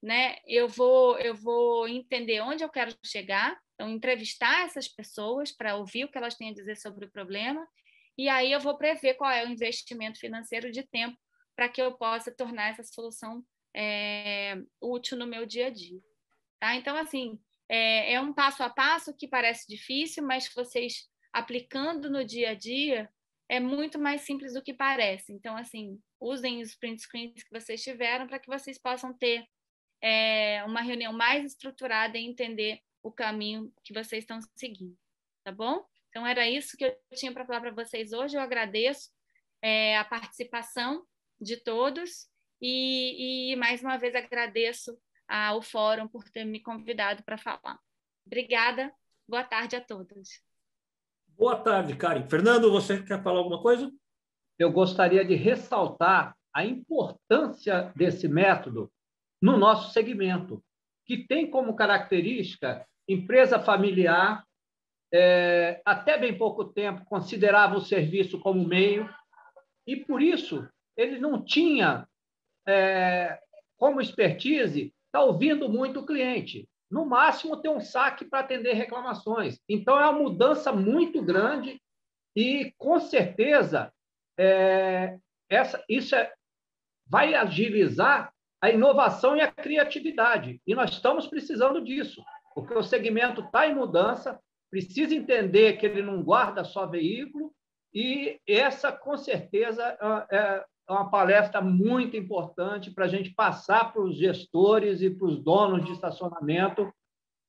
né, eu vou eu vou entender onde eu quero chegar, então entrevistar essas pessoas para ouvir o que elas têm a dizer sobre o problema, e aí eu vou prever qual é o investimento financeiro de tempo para que eu possa tornar essa solução é, útil no meu dia a dia. Tá? Então, assim, é, é um passo a passo que parece difícil, mas vocês aplicando no dia a dia, é muito mais simples do que parece. Então, assim, usem os print screens que vocês tiveram para que vocês possam ter é, uma reunião mais estruturada e entender o caminho que vocês estão seguindo, tá bom? Então, era isso que eu tinha para falar para vocês hoje. Eu agradeço é, a participação de todos e, e, mais uma vez, agradeço ao Fórum por ter me convidado para falar. Obrigada. Boa tarde a todos. Boa tarde, Karen. Fernando, você quer falar alguma coisa? Eu gostaria de ressaltar a importância desse método no nosso segmento, que tem como característica empresa familiar, é, até bem pouco tempo considerava o serviço como meio, e por isso ele não tinha é, como expertise estar tá ouvindo muito o cliente. No máximo, ter um saque para atender reclamações. Então, é uma mudança muito grande e, com certeza, é, essa, isso é, vai agilizar a inovação e a criatividade. E nós estamos precisando disso, porque o segmento está em mudança, precisa entender que ele não guarda só veículo, e essa, com certeza, é, é uma palestra muito importante para a gente passar para os gestores e para os donos de estacionamento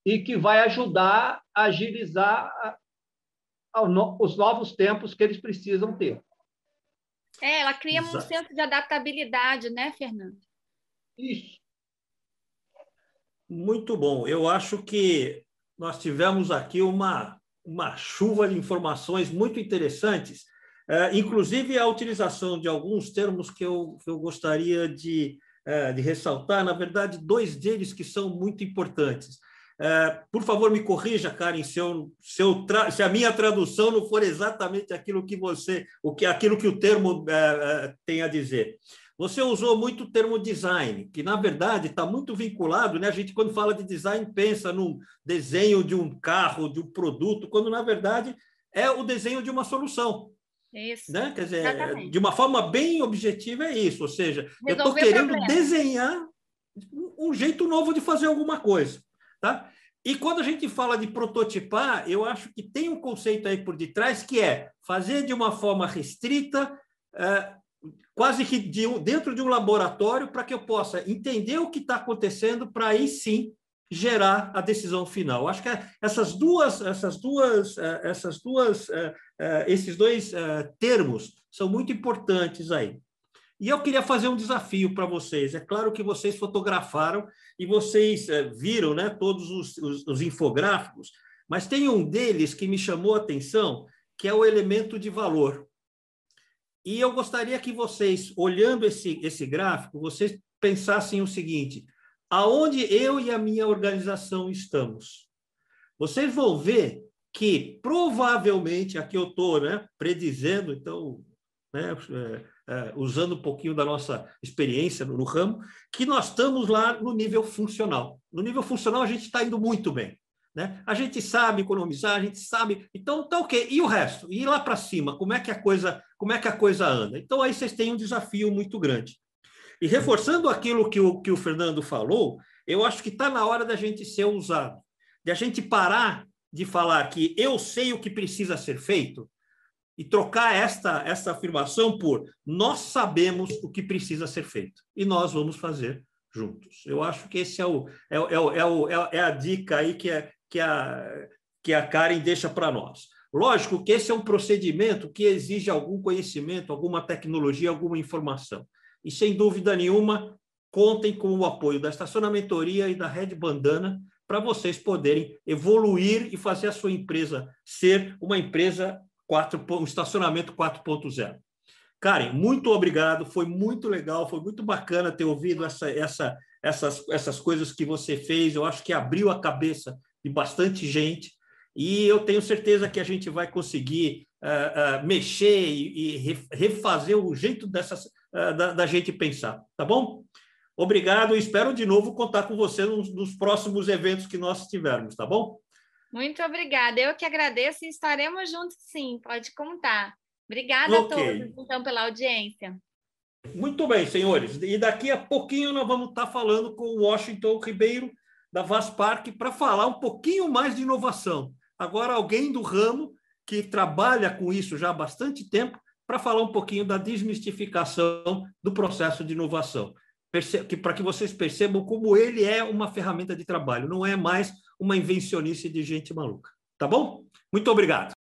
e que vai ajudar a agilizar os novos tempos que eles precisam ter. É, ela cria Exato. um senso de adaptabilidade, né, Fernando? Isso. Muito bom. Eu acho que nós tivemos aqui uma, uma chuva de informações muito interessantes, é, inclusive a utilização de alguns termos que eu, que eu gostaria de, é, de ressaltar, na verdade, dois deles que são muito importantes. É, por favor, me corrija, Karen, se, eu, se, eu se, a minha tradução não for exatamente aquilo que você, o que, aquilo que o termo tem a dizer. Você usou muito o termo design, que na verdade está muito vinculado, né? A gente, quando fala de design, pensa num desenho de um carro, de um produto, quando na verdade é o desenho de uma solução. Isso. Né? Quer dizer, exatamente. de uma forma bem objetiva, é isso. Ou seja, Resolver eu estou querendo desenhar um jeito novo de fazer alguma coisa. Tá? E quando a gente fala de prototipar, eu acho que tem um conceito aí por detrás que é fazer de uma forma restrita, é, quase que de dentro de um laboratório, para que eu possa entender o que está acontecendo, para aí sim gerar a decisão final. Acho que essas duas, essas duas, é, essas duas, é, esses dois termos são muito importantes aí. E eu queria fazer um desafio para vocês. É claro que vocês fotografaram e vocês é, viram né, todos os, os, os, infográficos, mas tem um deles que me chamou a atenção, que é o elemento de valor. E eu gostaria que vocês, olhando esse, esse gráfico, vocês pensassem o seguinte: aonde eu e a minha organização estamos? Vocês vão ver que provavelmente, aqui eu estou né, predizendo, então, né, é, é, usando um pouquinho da nossa experiência no, no, ramo, que nós estamos lá no nível funcional. No nível funcional, a gente está indo muito bem. Né? A gente sabe economizar, a gente sabe. Então, tá ok. E o resto? E lá para cima, como é que a coisa, como é que a coisa anda? Então, aí vocês têm um desafio muito grande. E reforçando aquilo que o, que o Fernando falou, eu acho que está na hora da gente ser ousado, de a gente parar de falar que eu sei o que precisa ser feito e trocar esta, esta afirmação por nós sabemos o que precisa ser feito e nós vamos fazer juntos. Eu acho que esse é, o, é, é, é, o, é, a dica aí que, é, que, a, que a Karen deixa para nós. Lógico que esse é um procedimento que exige algum conhecimento, alguma tecnologia, alguma informação. E, sem dúvida nenhuma, contem com o apoio da Estacionamentoria e da Red Bandana para vocês poderem evoluir e fazer a sua empresa ser uma empresa 4, um estacionamento 4.0. Karen, muito obrigado, foi muito legal, foi muito bacana ter ouvido essa, essa, essas, essas coisas que você fez, eu acho que abriu a cabeça de bastante gente, e eu tenho certeza que a gente vai conseguir uh, uh, mexer e, e, refazer o jeito dessas, uh, da, da, gente pensar, tá bom? Obrigado e espero de novo contar com você nos, nos próximos eventos que nós tivermos, tá bom? Muito obrigada. Eu que agradeço e estaremos juntos sim, pode contar. Obrigada okay. a todos, então, pela audiência. Muito bem, senhores. E daqui a pouquinho nós vamos estar falando com o Washington Ribeiro, da Vaspark, para falar um pouquinho mais de inovação. Agora, alguém do ramo que trabalha com isso já há bastante tempo, para falar um pouquinho da desmistificação do processo de inovação. Para que vocês percebam como ele é uma ferramenta de trabalho, não é mais uma invencionice de gente maluca. Tá bom? Muito obrigado.